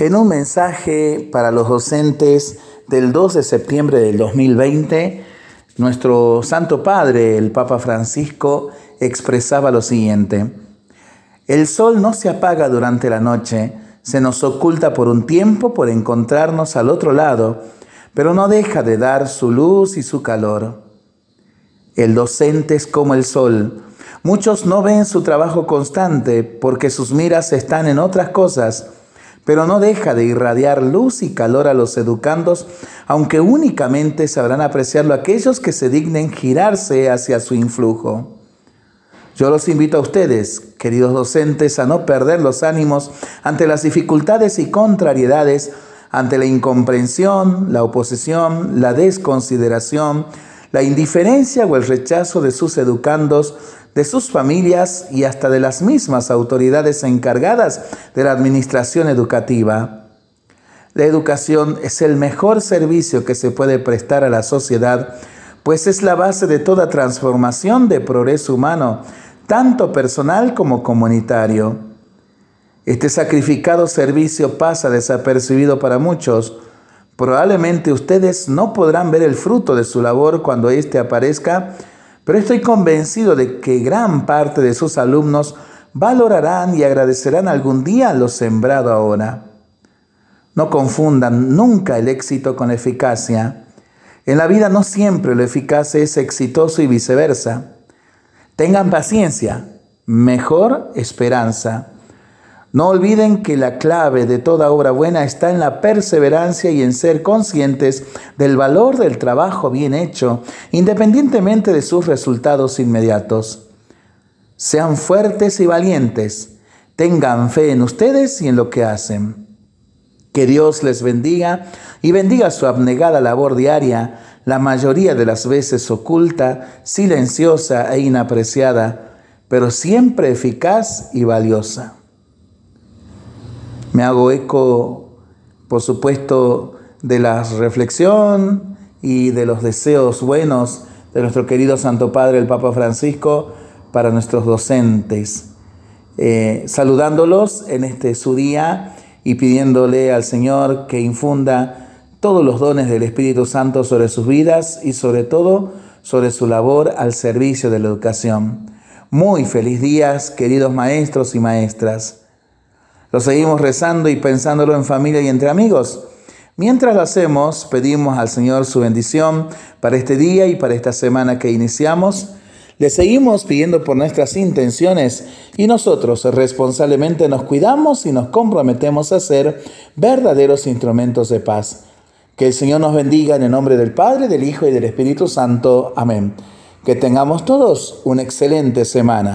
En un mensaje para los docentes del 2 de septiembre del 2020, nuestro Santo Padre, el Papa Francisco, expresaba lo siguiente. El sol no se apaga durante la noche, se nos oculta por un tiempo por encontrarnos al otro lado, pero no deja de dar su luz y su calor. El docente es como el sol. Muchos no ven su trabajo constante porque sus miras están en otras cosas pero no deja de irradiar luz y calor a los educandos, aunque únicamente sabrán apreciarlo aquellos que se dignen girarse hacia su influjo. Yo los invito a ustedes, queridos docentes, a no perder los ánimos ante las dificultades y contrariedades, ante la incomprensión, la oposición, la desconsideración, la indiferencia o el rechazo de sus educandos, de sus familias y hasta de las mismas autoridades encargadas de la administración educativa. La educación es el mejor servicio que se puede prestar a la sociedad, pues es la base de toda transformación de progreso humano, tanto personal como comunitario. Este sacrificado servicio pasa desapercibido para muchos. Probablemente ustedes no podrán ver el fruto de su labor cuando éste aparezca, pero estoy convencido de que gran parte de sus alumnos valorarán y agradecerán algún día lo sembrado ahora. No confundan nunca el éxito con eficacia. En la vida no siempre lo eficaz es exitoso y viceversa. Tengan paciencia, mejor esperanza. No olviden que la clave de toda obra buena está en la perseverancia y en ser conscientes del valor del trabajo bien hecho, independientemente de sus resultados inmediatos. Sean fuertes y valientes. Tengan fe en ustedes y en lo que hacen. Que Dios les bendiga y bendiga su abnegada labor diaria, la mayoría de las veces oculta, silenciosa e inapreciada, pero siempre eficaz y valiosa. Me hago eco, por supuesto, de la reflexión y de los deseos buenos de nuestro querido Santo Padre, el Papa Francisco, para nuestros docentes. Eh, saludándolos en este su día y pidiéndole al Señor que infunda todos los dones del Espíritu Santo sobre sus vidas y sobre todo sobre su labor al servicio de la educación. Muy feliz días, queridos maestros y maestras. Lo seguimos rezando y pensándolo en familia y entre amigos. Mientras lo hacemos, pedimos al Señor su bendición para este día y para esta semana que iniciamos. Le seguimos pidiendo por nuestras intenciones y nosotros responsablemente nos cuidamos y nos comprometemos a ser verdaderos instrumentos de paz. Que el Señor nos bendiga en el nombre del Padre, del Hijo y del Espíritu Santo. Amén. Que tengamos todos una excelente semana.